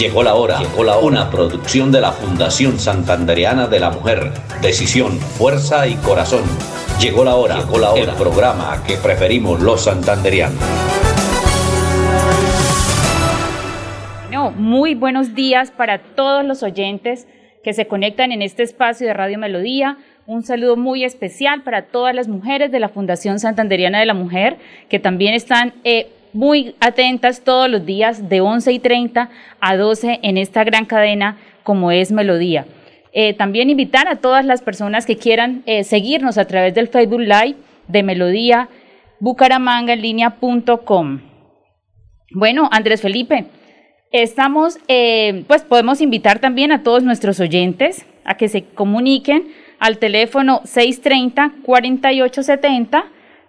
Llegó la hora, llegó la hora. Una producción de la Fundación Santandereana de la Mujer. Decisión, fuerza y corazón. Llegó la hora, llegó la hora. El programa que preferimos los santanderianos. No, muy buenos días para todos los oyentes que se conectan en este espacio de Radio Melodía. Un saludo muy especial para todas las mujeres de la Fundación Santanderiana de la Mujer que también están eh, muy atentas todos los días de 11 y 30 a 12 en esta gran cadena como es Melodía. Eh, también invitar a todas las personas que quieran eh, seguirnos a través del Facebook Live de Melodía Bucaramanga en línea.com. Bueno, Andrés Felipe, estamos, eh, pues podemos invitar también a todos nuestros oyentes a que se comuniquen al teléfono 630 4870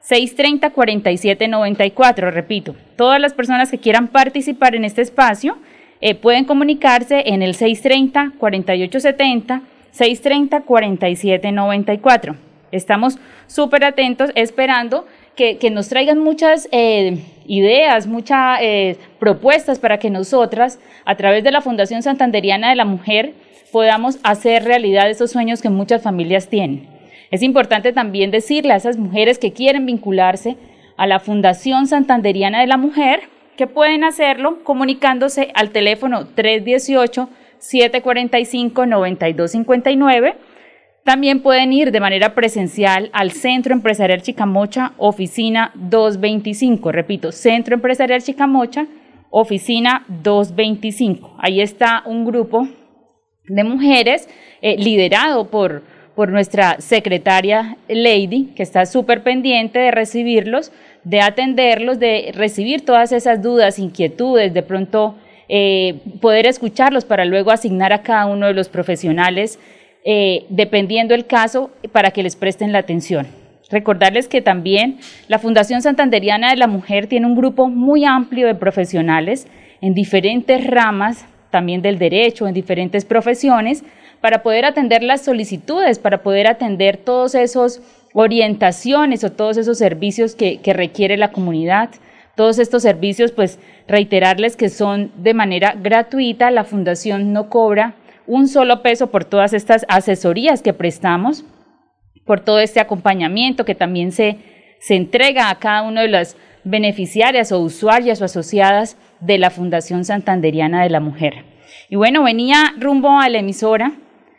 630-4794, repito. Todas las personas que quieran participar en este espacio eh, pueden comunicarse en el 630-4870, 630-4794. Estamos súper atentos esperando que, nos traigan muchas eh, ideas, muchas eh, propuestas para que nosotras, a través de la Fundación Santanderiana de la Mujer, podamos hacer realidad esos sueños que muchas familias tienen. Es importante también decirle a esas mujeres que quieren vincularse a la Fundación Santanderiana de la Mujer que pueden hacerlo comunicándose al teléfono 318-745-9259. También pueden ir de manera presencial al Centro Empresarial Chicamocha, oficina 225. Repito, Centro Empresarial Chicamocha, oficina 225. Ahí está un grupo de mujeres eh, liderado por por nuestra secretaria Lady, que está súper pendiente de recibirlos, de atenderlos, de recibir todas esas dudas, inquietudes, de pronto eh, poder escucharlos para luego asignar a cada uno de los profesionales, eh, dependiendo el caso, para que les presten la atención. Recordarles que también la Fundación Santanderiana de la Mujer tiene un grupo muy amplio de profesionales en diferentes ramas, también del derecho, en diferentes profesiones, para poder atender las solicitudes, para poder atender todos esos orientaciones o todos esos servicios que, requiere la comunidad. Todos estos servicios, pues reiterarles que son de manera gratuita, la fundación no cobra un solo peso por todas estas asesorías que prestamos, por todo este acompañamiento que también se, se entrega a cada uno de las beneficiarias o usuarias o asociadas de la Fundación Santanderiana de la Mujer. Y bueno, venía rumbo a la emisora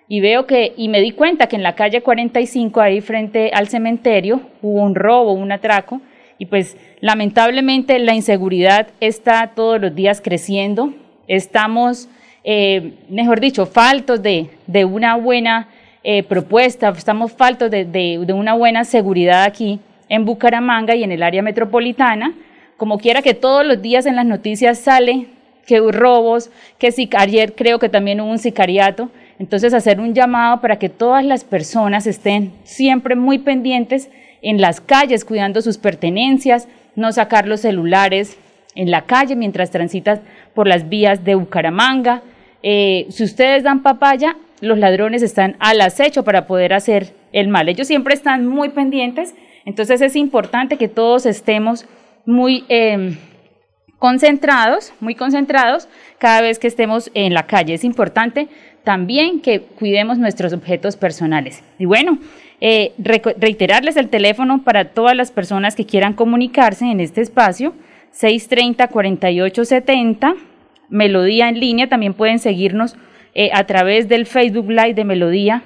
y veo que, y me di cuenta que en la calle 45, ahí frente al cementerio, hubo un robo, un atraco, y pues lamentablemente la inseguridad está todos los días creciendo. Estamos, eh, mejor dicho, faltos de, una buena eh, propuesta, estamos faltos de, de una buena seguridad aquí en Bucaramanga y en el área metropolitana. Como quiera que todos los días en las noticias sale que hubo robos, que ayer creo que también hubo un sicariato. Entonces, hacer un llamado para que todas las personas estén siempre muy pendientes en las calles, cuidando sus pertenencias, no sacar los celulares en la calle mientras transitas por las vías de Bucaramanga. Eh, si ustedes dan papaya, los ladrones están al acecho para poder hacer el mal. Ellos siempre están muy pendientes, entonces es importante que todos estemos muy em, concentrados, muy concentrados cada vez que estemos en la calle. Es importante también que cuidemos nuestros objetos personales. Y bueno, eh, reiterarles el teléfono para todas las personas que quieran comunicarse en este espacio, 630-4870, Melodía en línea, también pueden seguirnos eh, a través del Facebook Live de Melodía,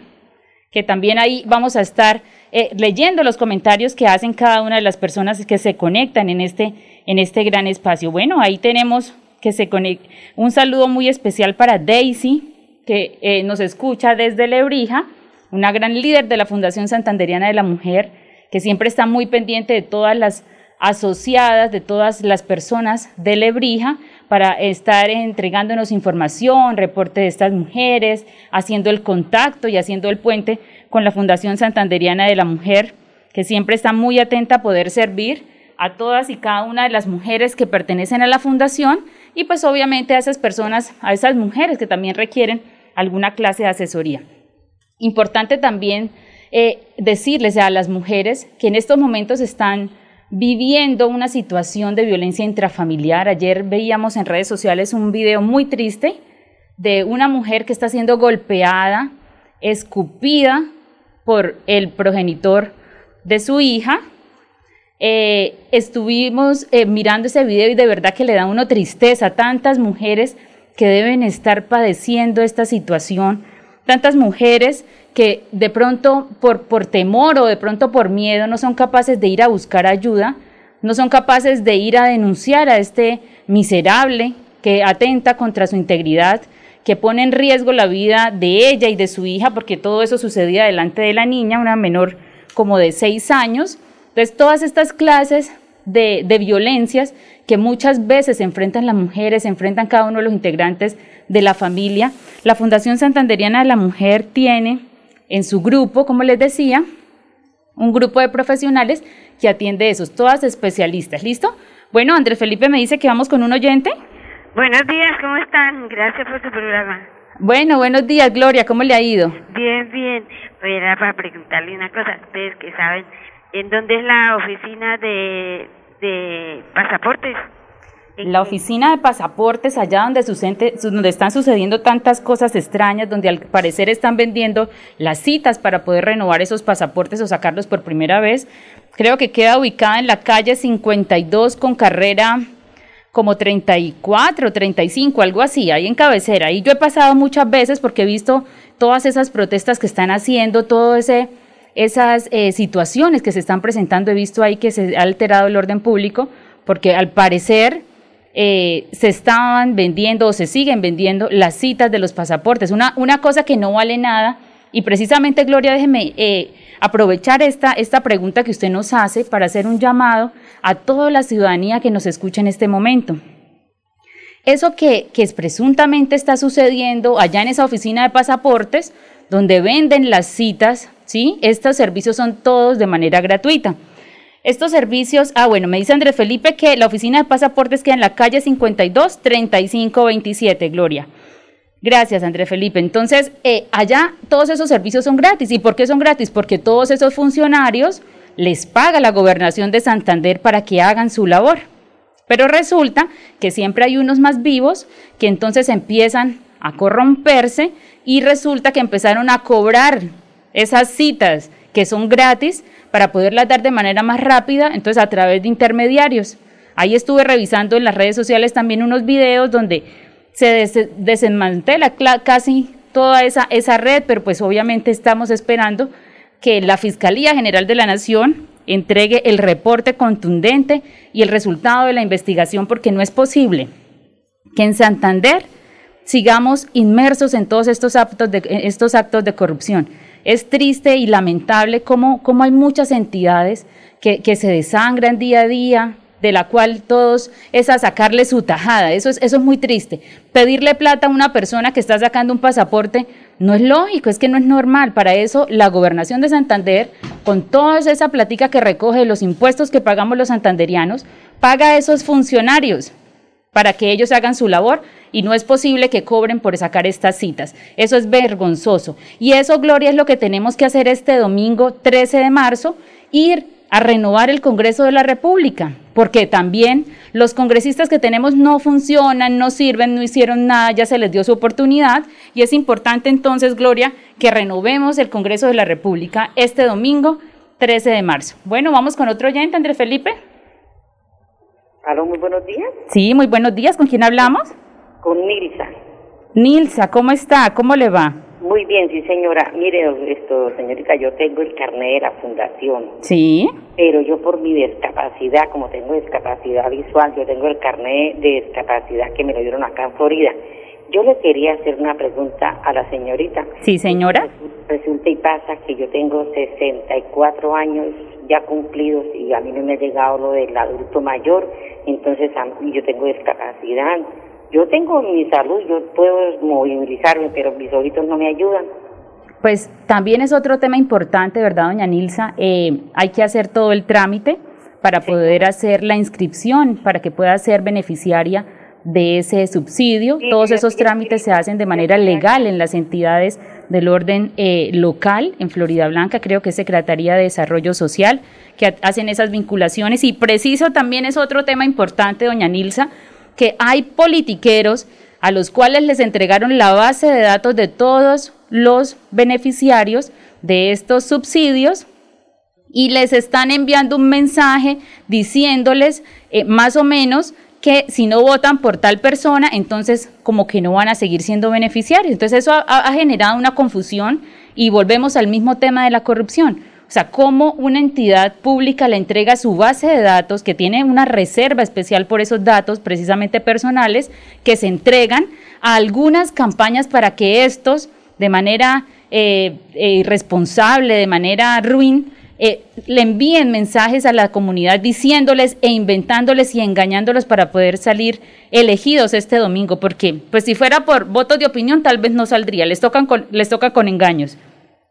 que también ahí vamos a estar eh, leyendo los comentarios que hacen cada una de las personas que se conectan en este, en este gran espacio. Bueno, ahí tenemos que se conecta. Un saludo muy especial para Daisy, que eh, nos escucha desde Lebrija, una gran líder de la Fundación Santanderiana de la Mujer, que siempre está muy pendiente de todas las asociadas, de todas las personas de Lebrija, para estar entregándonos información, reporte de estas mujeres, haciendo el contacto y haciendo el puente con la Fundación Santanderiana de la Mujer, que siempre está muy atenta a poder servir a todas y cada una de las mujeres que pertenecen a la fundación y pues obviamente a esas personas, a esas mujeres que también requieren alguna clase de asesoría. Importante también eh, decirles a las mujeres que en estos momentos están viviendo una situación de violencia intrafamiliar. Ayer veíamos en redes sociales un video muy triste de una mujer que está siendo golpeada, escupida por el progenitor de su hija. Eh, estuvimos eh, mirando ese video y de verdad que le da uno tristeza. Tantas mujeres que deben estar padeciendo esta situación, tantas mujeres que de pronto por, por temor o de pronto por miedo no son capaces de ir a buscar ayuda, no son capaces de ir a denunciar a este miserable que atenta contra su integridad, que pone en riesgo la vida de ella y de su hija, porque todo eso sucedía delante de la niña, una menor como de seis años. Entonces, todas estas clases de, de violencias que muchas veces se enfrentan las mujeres, se enfrentan cada uno de los integrantes de la familia, la Fundación Santanderiana de la Mujer tiene en su grupo, como les decía, un grupo de profesionales que atiende esos, todas especialistas. ¿Listo? Bueno, Andrés Felipe me dice que vamos con un oyente. Buenos días, ¿cómo están? Gracias por su programa. Bueno, buenos días, Gloria, ¿cómo le ha ido? Bien, bien. Era para preguntarle una cosa, ustedes que saben, ¿en dónde es la oficina de, de pasaportes? la oficina de pasaportes, allá donde, donde están sucediendo tantas cosas extrañas, donde al parecer están vendiendo las citas para poder renovar esos pasaportes o sacarlos por primera vez, creo que queda ubicada en la calle 52 con carrera como 34, 35, algo así, ahí en cabecera. Y yo he pasado muchas veces porque he visto todas esas protestas que están haciendo, todo ese esas eh, situaciones que se están presentando, he visto ahí que se ha alterado el orden público, porque al parecer eh, se estaban vendiendo o se siguen vendiendo las citas de los pasaportes. Una, una cosa que no vale nada. Y precisamente, Gloria, déjeme eh, aprovechar esta, esta pregunta que usted nos hace para hacer un llamado a toda la ciudadanía que nos escucha en este momento. Eso que, que presuntamente está sucediendo allá en esa oficina de pasaportes, donde venden las citas, ¿sí? Estos servicios son todos de manera gratuita. Estos servicios, ah, bueno, me dice Andrés Felipe que la oficina de pasaportes queda en la calle 52 3527, Gloria. Gracias, Andrés Felipe. Entonces, eh, allá todos esos servicios son gratis. ¿Y por qué son gratis? Porque todos esos funcionarios les paga la gobernación de Santander para que hagan su labor. Pero resulta que siempre hay unos más vivos que entonces empiezan a corromperse y resulta que empezaron a cobrar esas citas que son gratis para poderlas dar de manera más rápida, entonces a través de intermediarios. Ahí estuve revisando en las redes sociales también unos videos donde se desmantela casi toda esa, esa red, pero pues obviamente estamos esperando que la Fiscalía General de la Nación entregue el reporte contundente y el resultado de la investigación, porque no es posible que en Santander sigamos inmersos en todos estos actos de, estos actos de corrupción. Es triste y lamentable cómo, cómo hay muchas entidades que, que, se desangran día a día, de la cual todos es a sacarle su tajada. Eso es, eso es muy triste. Pedirle plata a una persona que está sacando un pasaporte no es lógico, es que no es normal. Para eso la gobernación de Santander, con toda esa platica que recoge los impuestos que pagamos los santanderianos, paga a esos funcionarios para que ellos hagan su labor y no es posible que cobren por sacar estas citas. Eso es vergonzoso. Y eso, Gloria, es lo que tenemos que hacer este domingo 13 de marzo, ir a renovar el Congreso de la República, porque también los congresistas que tenemos no funcionan, no sirven, no hicieron nada, ya se les dio su oportunidad y es importante entonces, Gloria, que renovemos el Congreso de la República este domingo 13 de marzo. Bueno, vamos con otro oyente, Andrés Felipe. Aló, muy buenos días. Sí, muy buenos días. ¿Con quién hablamos? Con Nilsa. Nilsa, ¿cómo está? ¿Cómo le va? Muy bien, sí, señora. Mire, esto, señorita, yo tengo el carnet de la fundación. Sí. Pero yo por mi discapacidad, como tengo discapacidad visual, yo tengo el carnet de discapacidad que me lo dieron acá en Florida. Yo le quería hacer una pregunta a la señorita. Sí, señora. Resulta y pasa que yo tengo 64 años ya cumplidos y a mí no me ha llegado lo del adulto mayor, entonces yo tengo discapacidad Yo tengo mi salud, yo puedo movilizarme, pero mis ojitos no me ayudan. Pues también es otro tema importante, ¿verdad, doña Nilsa? Eh, hay que hacer todo el trámite para poder hacer la inscripción, para que pueda ser beneficiaria de ese subsidio. Todos esos trámites se hacen de manera legal en las entidades del orden eh, local, en Florida Blanca, creo que es Secretaría de Desarrollo Social, que hacen esas vinculaciones. Y preciso también es otro tema importante, doña Nilsa, que hay politiqueros a los cuales les entregaron la base de datos de todos los beneficiarios de estos subsidios y les están enviando un mensaje diciéndoles eh, más o menos que si no votan por tal persona, entonces como que no van a seguir siendo beneficiarios. Entonces eso ha, generado una confusión y volvemos al mismo tema de la corrupción. O sea, cómo una entidad pública le entrega su base de datos, que tiene una reserva especial por esos datos, precisamente personales, que se entregan a algunas campañas para que estos, de manera eh, eh, irresponsable, de manera ruin, eh, le envíen mensajes a la comunidad diciéndoles e inventándoles y engañándolos para poder salir elegidos este domingo, porque pues si fuera por votos de opinión tal vez no saldría, les tocan con, les toca con engaños.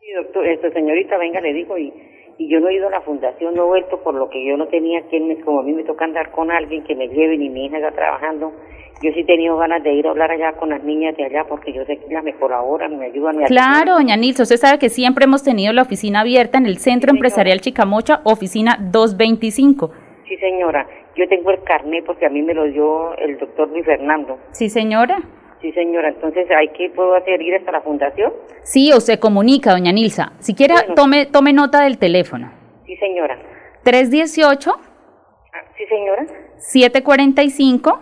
Sí, doctor, esto, señorita, venga, le digo, y, y yo no he ido a la fundación, no he vuelto por lo que yo no tenía quien me, como a mí me toca andar con alguien que me lleve, y mi hija está trabajando, yo sí he tenido ganas de ir a hablar allá con las niñas de allá porque yo sé que las mejor ahora me ayudan. Me claro, doña Nilsa, usted sabe que siempre hemos tenido la oficina abierta en el Centro Empresarial Chicamocha, oficina 225. Sí, señora. Yo tengo el carnet porque a mí me lo dio el doctor Luis Fernando. Sí, señora. Sí, señora. Entonces, ¿hay que puedo hacer ir hasta la fundación? Sí, o se comunica, doña Nilsa. Si quiere, tome, tome nota del teléfono. Sí, señora. 318. Ah, sí, señora. 745.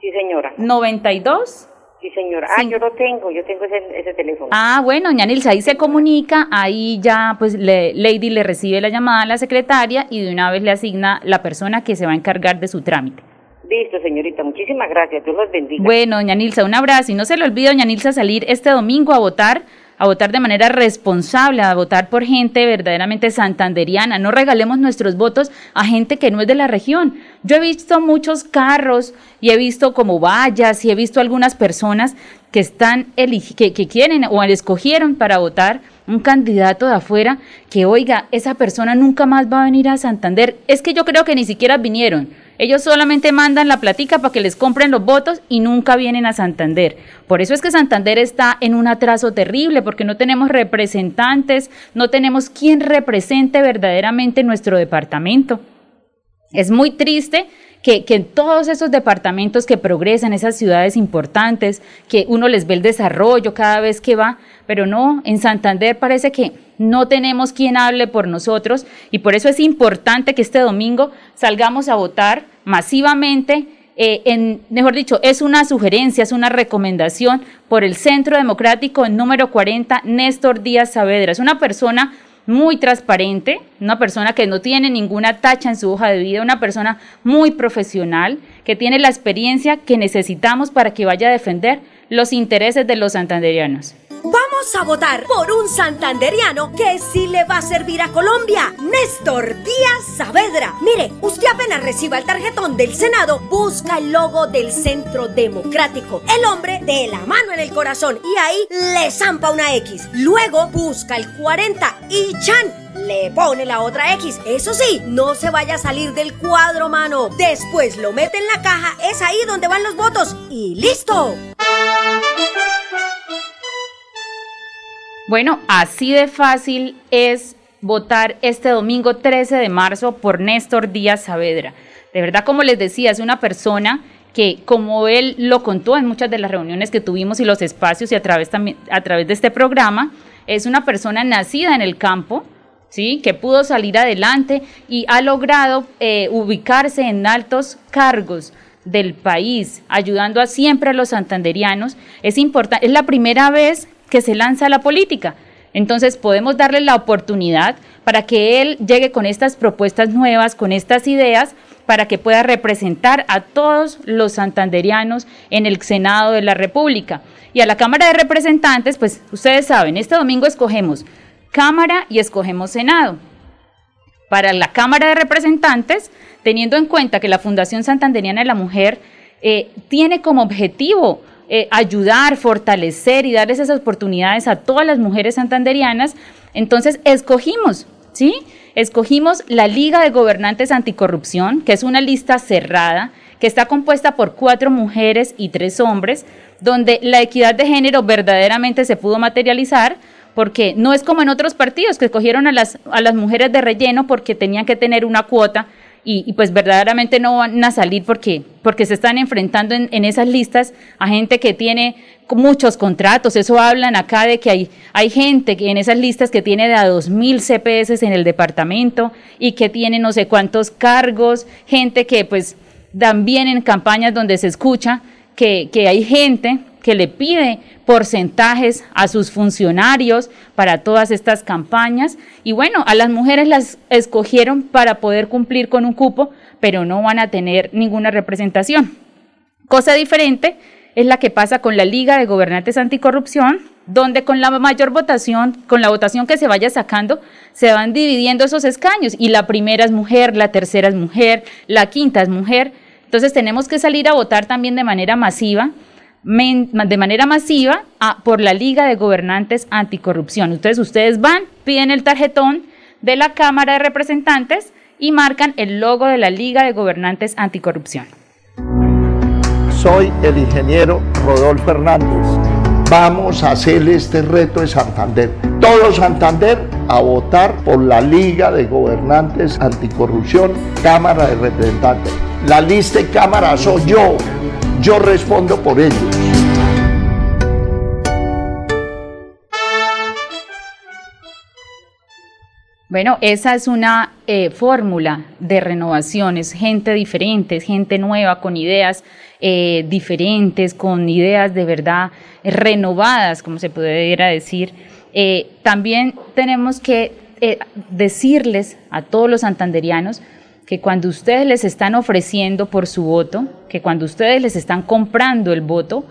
Sí, señora. 92. Sí, señora. Ah, yo lo tengo, yo tengo ese, ese teléfono. Ah, bueno, doña Nilsa, ahí se comunica, ahí ya, pues, le, Lady le recibe la llamada a la secretaria y de una vez le asigna la persona que se va a encargar de su trámite. Listo, señorita, muchísimas gracias, Dios los bendiga. Bueno, doña Nilsa, un abrazo y no se le olvide, doña Nilsa, salir este domingo a votar a votar de manera responsable, a votar por gente verdaderamente santanderiana. No regalemos nuestros votos a gente que no es de la región. Yo he visto muchos carros y he visto como vallas y he visto algunas personas que están que, que quieren o escogieron para votar un candidato de afuera que oiga, esa persona nunca más va a venir a Santander. Es que yo creo que ni siquiera vinieron ellos solamente mandan la platica para que les compren los votos y nunca vienen a Santander. Por eso es que Santander está en un atraso terrible, porque no tenemos representantes, no tenemos quien represente verdaderamente nuestro departamento. Es muy triste que, en todos esos departamentos que progresan, esas ciudades importantes, que uno les ve el desarrollo cada vez que va, pero no, en Santander parece que no tenemos quien hable por nosotros y por eso es importante que este domingo salgamos a votar masivamente. Eh, en, mejor dicho, es una sugerencia, es una recomendación por el Centro Democrático número 40, Néstor Díaz Saavedra. Es una persona muy transparente, una persona que no tiene ninguna tacha en su hoja de vida, una persona muy profesional, que tiene la experiencia que necesitamos para que vaya a defender los intereses de los santanderianos. Vamos a votar por un santanderiano que sí le va a servir a Colombia, Néstor Díaz Saavedra. Mire, usted apenas reciba el tarjetón del Senado, busca el logo del Centro Democrático, el hombre de la mano en el corazón y ahí le zampa una X. Luego busca el 40 y Chan le pone la otra X. Eso sí, no se vaya a salir del cuadro, mano. Después lo mete en la caja, es ahí donde van los votos y listo. Bueno, así de fácil es votar este domingo 13 de marzo por Néstor Díaz Saavedra. De verdad, como les decía, es una persona que, como él lo contó en muchas de las reuniones que tuvimos y los espacios y a través, también, a través de este programa, es una persona nacida en el campo, ¿sí? que pudo salir adelante y ha logrado eh, ubicarse en altos cargos del país, ayudando a siempre a los santanderianos. Es importante, es la primera vez que se lanza a la política. Entonces podemos darle la oportunidad para que él llegue con estas propuestas nuevas, con estas ideas, para que pueda representar a todos los santanderianos en el Senado de la República. Y a la Cámara de Representantes, pues ustedes saben, este domingo escogemos Cámara y escogemos Senado. Para la Cámara de Representantes, teniendo en cuenta que la Fundación Santanderiana de la Mujer eh, tiene como objetivo eh, ayudar, fortalecer y darles esas oportunidades a todas las mujeres santanderianas. Entonces escogimos, ¿sí? Escogimos la Liga de Gobernantes Anticorrupción, que es una lista cerrada, que está compuesta por cuatro mujeres y tres hombres, donde la equidad de género verdaderamente se pudo materializar, porque no es como en otros partidos que escogieron a las, a las mujeres de relleno porque tenían que tener una cuota y, pues verdaderamente no van a salir porque, porque se están enfrentando en, esas listas a gente que tiene muchos contratos. Eso hablan acá de que hay, hay gente que en esas listas que tiene de a 2.000 CPS en el departamento y que tiene no sé cuántos cargos, gente que pues también en campañas donde se escucha que, que hay gente que le pide porcentajes a sus funcionarios para todas estas campañas. Y bueno, a las mujeres las escogieron para poder cumplir con un cupo, pero no van a tener ninguna representación. Cosa diferente es la que pasa con la Liga de Gobernantes Anticorrupción, donde con la mayor votación, con la votación que se vaya sacando, se van dividiendo esos escaños y la primera es mujer, la tercera es mujer, la quinta es mujer. Entonces tenemos que salir a votar también de manera masiva de manera masiva por la Liga de Gobernantes Anticorrupción. Entonces ustedes van, piden el tarjetón de la Cámara de Representantes y marcan el logo de la Liga de Gobernantes Anticorrupción. Soy el ingeniero Rodolfo Hernández. Vamos a hacer este reto de Santander. Todo Santander a votar por la Liga de Gobernantes Anticorrupción, Cámara de Representantes. La lista de Cámara soy yo yo respondo por ellos. Bueno, esa es una eh, fórmula de renovaciones, gente diferente, gente nueva, con ideas eh, diferentes, con ideas de verdad renovadas, como se pudiera decir. Eh, también tenemos que decirles a todos los santanderianos que cuando ustedes les están ofreciendo por su voto, que cuando ustedes les están comprando el voto,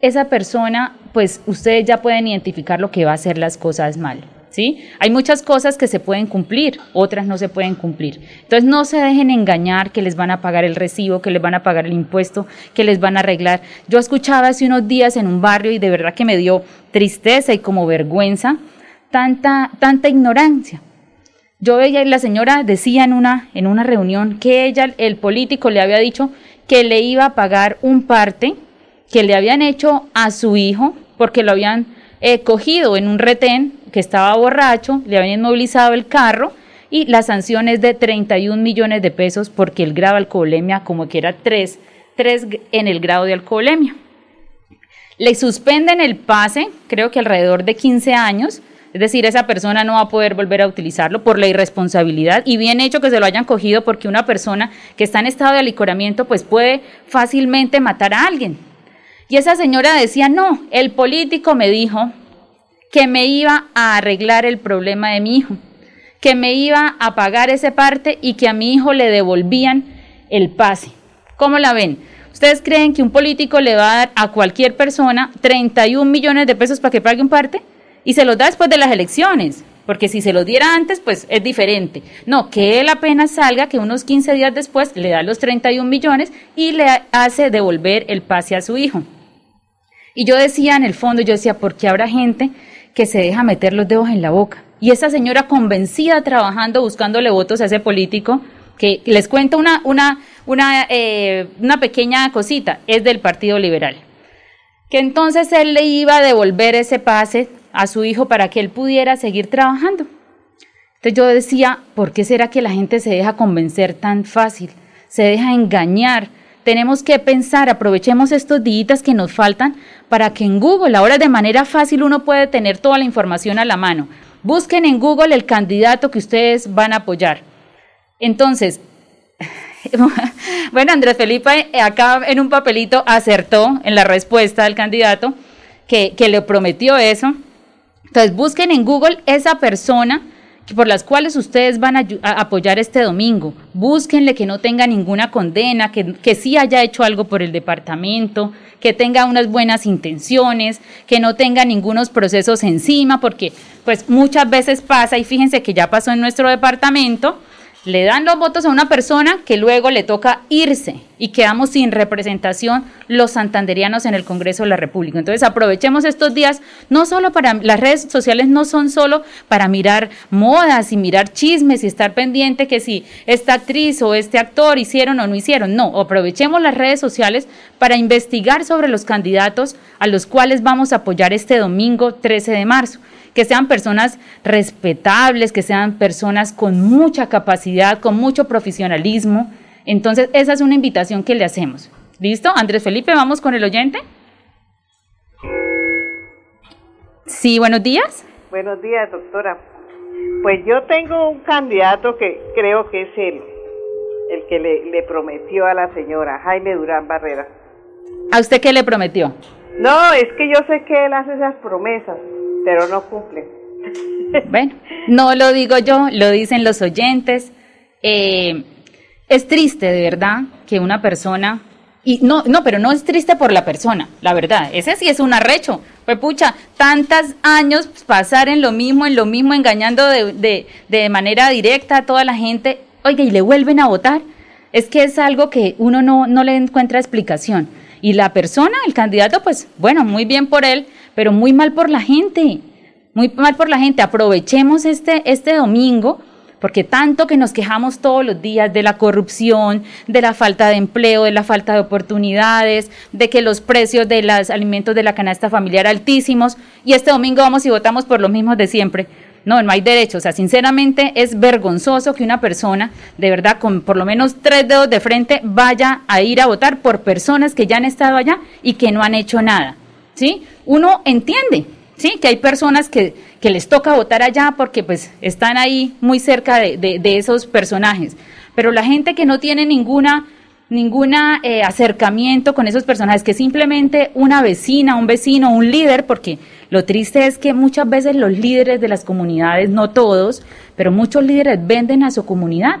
esa persona, pues ustedes ya pueden identificar lo que va a hacer las cosas mal. ¿Sí? Hay muchas cosas que se pueden cumplir, otras no se pueden cumplir. Entonces no se dejen engañar que les van a pagar el recibo, que les van a pagar el impuesto, que les van a arreglar. Yo escuchaba hace unos días en un barrio y de verdad que me dio tristeza y como vergüenza tanta, tanta ignorancia. Yo veía, la señora decía en una, en una reunión que ella, el político, le había dicho que le iba a pagar un parte que le habían hecho a su hijo porque lo habían eh, cogido en un retén que estaba borracho, le habían inmovilizado el carro y la sanción es de 31 millones de pesos porque el grado de alcoholemia como que era 3, 3 en el grado de alcoholemia. Le suspenden el pase, creo que alrededor de 15 años, es decir, esa persona no va a poder volver a utilizarlo por la irresponsabilidad y bien hecho que se lo hayan cogido porque una persona que está en estado de alicoramiento pues puede fácilmente matar a alguien. Y esa señora decía, no, el político me dijo que me iba a arreglar el problema de mi hijo, que me iba a pagar ese parte y que a mi hijo le devolvían el pase. ¿Cómo la ven? ¿Ustedes creen que un político le va a dar a cualquier persona 31 millones de pesos para que pague un parte? Y se los da después de las elecciones, porque si se los diera antes, pues es diferente. No, que él apenas salga, que unos 15 días después le da los 31 millones y le hace devolver el pase a su hijo. Y yo decía en el fondo, yo decía, ¿por qué habrá gente que se deja meter los dedos en la boca? Y esa señora convencida trabajando, buscándole votos a ese político, que les cuento una, una, una, eh, una pequeña cosita, es del Partido Liberal. Que entonces él le iba a devolver ese pase a su hijo para que él pudiera seguir trabajando. Entonces yo decía, ¿por qué será que la gente se deja convencer tan fácil? Se deja engañar. Tenemos que pensar, aprovechemos estos días que nos faltan para que en Google, ahora de manera fácil uno puede tener toda la información a la mano. Busquen en Google el candidato que ustedes van a apoyar. Entonces, bueno, Andrés Felipe acá en un papelito acertó en la respuesta del candidato que le prometió eso. Entonces busquen en Google esa persona por las cuales ustedes van a, apoyar este domingo. Búsquenle que no tenga ninguna condena, que, que sí haya hecho algo por el departamento, que tenga unas buenas intenciones, que no tenga ningunos procesos encima, porque pues muchas veces pasa, y fíjense que ya pasó en nuestro departamento, le dan los votos a una persona que luego le toca irse y quedamos sin representación los santanderianos en el Congreso de la República. Entonces aprovechemos estos días, no solo para, las redes sociales no son solo para mirar modas y mirar chismes y estar pendiente que si esta actriz o este actor hicieron o no hicieron, no, aprovechemos las redes sociales para investigar sobre los candidatos a los cuales vamos a apoyar este domingo 13 de marzo que sean personas respetables, que sean personas con mucha capacidad, con mucho profesionalismo, entonces, esa es una invitación que le hacemos. ¿Listo? Andrés Felipe, vamos con el oyente. Sí, buenos días. Buenos días, doctora. Pues yo tengo un candidato que creo que es él, el que le, le prometió a la señora, Jaime Durán Barrera. ¿A usted qué le prometió? No, es que yo sé que él hace esas promesas, pero no cumple. Bueno, no lo digo yo, lo dicen los oyentes. Eh, es triste, de verdad, que una persona y no, no, pero no es triste por la persona, la verdad. Ese sí es un arrecho. Pues pucha, tantos años pasar en lo mismo, en lo mismo, engañando de, de, de, manera directa a toda la gente. Oiga, y le vuelven a votar. Es que es algo que uno no, no le encuentra explicación. Y la persona, el candidato, pues bueno, muy bien por él, pero muy mal por la gente. Muy mal por la gente. Aprovechemos este, este domingo porque tanto que nos quejamos todos los días de la corrupción, de la falta de empleo, de la falta de oportunidades, de que los precios de los alimentos de la canasta familiar altísimos, y este domingo vamos y votamos por los mismos de siempre. No, no hay derecho. O sea, sinceramente es vergonzoso que una persona, de verdad, con por lo menos tres dedos de frente, vaya a ir a votar por personas que ya han estado allá y que no han hecho nada. ¿Sí? Uno entiende, ¿sí? Que hay personas que, les toca votar allá porque pues están ahí muy cerca de, esos personajes. Pero la gente que no tiene ninguna ninguna eh, acercamiento con esos personajes, que simplemente una vecina, un vecino, un líder, porque lo triste es que muchas veces los líderes de las comunidades, no todos, pero muchos líderes venden a su comunidad.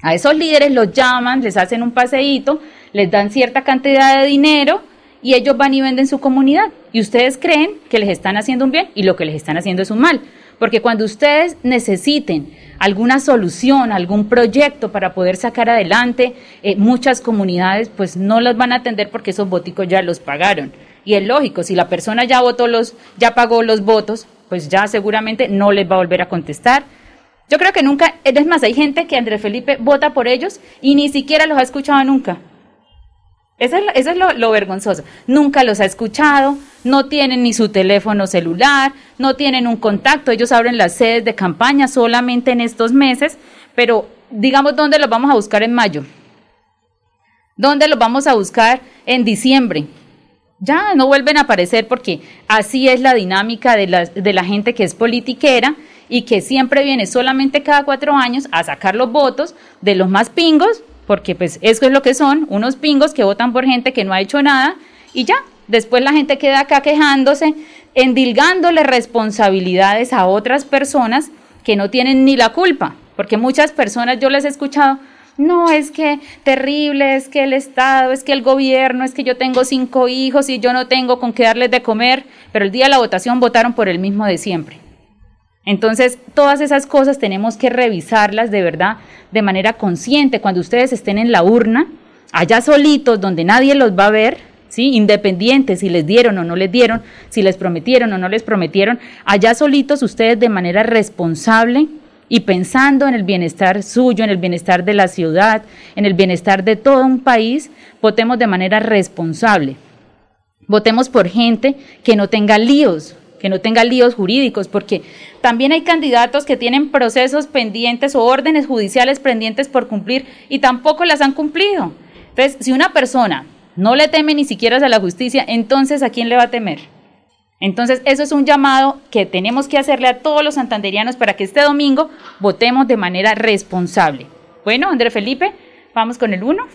A esos líderes los llaman, les hacen un paseíto, les dan cierta cantidad de dinero y ellos van y venden su comunidad. Y ustedes creen que les están haciendo un bien y lo que les están haciendo es un mal. Porque cuando ustedes necesiten alguna solución, algún proyecto para poder sacar adelante eh, muchas comunidades, pues no los van a atender porque esos boticos ya los pagaron. Y es lógico, si la persona ya votó los, ya pagó los votos, pues ya seguramente no les va a volver a contestar. Yo creo que nunca, es más, hay gente que Andrés Felipe vota por ellos y ni siquiera los ha escuchado nunca. Eso es, lo, vergonzoso. Nunca los ha escuchado, no tienen ni su teléfono celular, no tienen un contacto. Ellos abren las sedes de campaña solamente en estos meses, pero digamos, ¿dónde los vamos a buscar en mayo? ¿Dónde los vamos a buscar en diciembre? Ya no vuelven a aparecer porque así es la dinámica de la, de la gente que es politiquera y que siempre viene solamente cada cuatro años a sacar los votos de los más pingos porque pues eso es lo que son, unos pingos que votan por gente que no ha hecho nada y ya, después la gente queda acá quejándose, endilgándole responsabilidades a otras personas que no tienen ni la culpa, porque muchas personas yo les he escuchado, no, es que terrible, es que el Estado, es que el gobierno, es que yo tengo cinco hijos y yo no tengo con qué darles de comer, pero el día de la votación votaron por el mismo de siempre. Entonces, todas esas cosas tenemos que revisarlas de verdad de manera consciente. Cuando ustedes estén en la urna, allá solitos, donde nadie los va a ver, ¿sí? independientes si les dieron o no les dieron, si les prometieron o no les prometieron, allá solitos ustedes de manera responsable y pensando en el bienestar suyo, en el bienestar de la ciudad, en el bienestar de todo un país, votemos de manera responsable. Votemos por gente que no tenga líos, que no tenga líos jurídicos, porque también hay candidatos que tienen procesos pendientes o órdenes judiciales pendientes por cumplir y tampoco las han cumplido. Entonces, si una persona no le teme ni siquiera a la justicia, entonces ¿a quién le va a temer? Entonces, eso es un llamado que tenemos que hacerle a todos los santanderianos para que este domingo votemos de manera responsable. Bueno, André Felipe, vamos con el uno.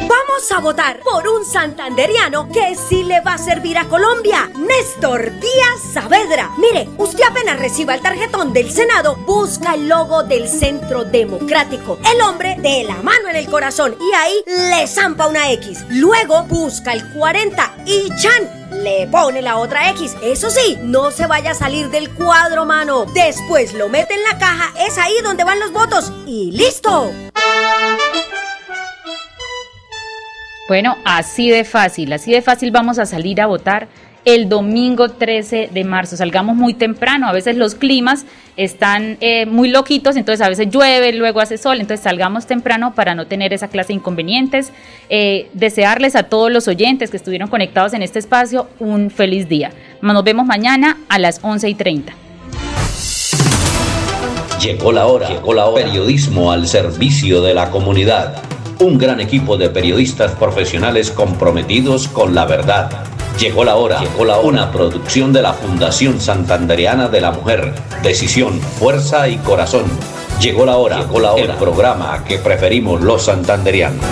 Vamos a votar por un santanderiano que sí le va a servir a Colombia, Néstor Díaz Saavedra. Mire, usted apenas reciba el tarjetón del Senado, busca el logo del Centro Democrático, el hombre de la mano en el corazón y ahí le zampa una X. Luego busca el 40 y Chan le pone la otra X. Eso sí, no se vaya a salir del cuadro, mano. Después lo mete en la caja, es ahí donde van los votos y listo. Bueno, así de fácil, así de fácil vamos a salir a votar el domingo 13 de marzo. Salgamos muy temprano, a veces los climas están eh, muy loquitos, entonces a veces llueve, luego hace sol, entonces salgamos temprano para no tener esa clase de inconvenientes. Eh, desearles a todos los oyentes que estuvieron conectados en este espacio un feliz día. Nos vemos mañana a las 11 y 30. Llegó la hora, llegó la hora. Periodismo al servicio de la comunidad. Un gran equipo de periodistas profesionales comprometidos con la verdad Llegó la hora, llegó la. Una producción de la Fundación Santanderiana de la Mujer. Decisión, fuerza y corazón. Llegó la hora, llegó la hora. El programa que preferimos los santanderianos.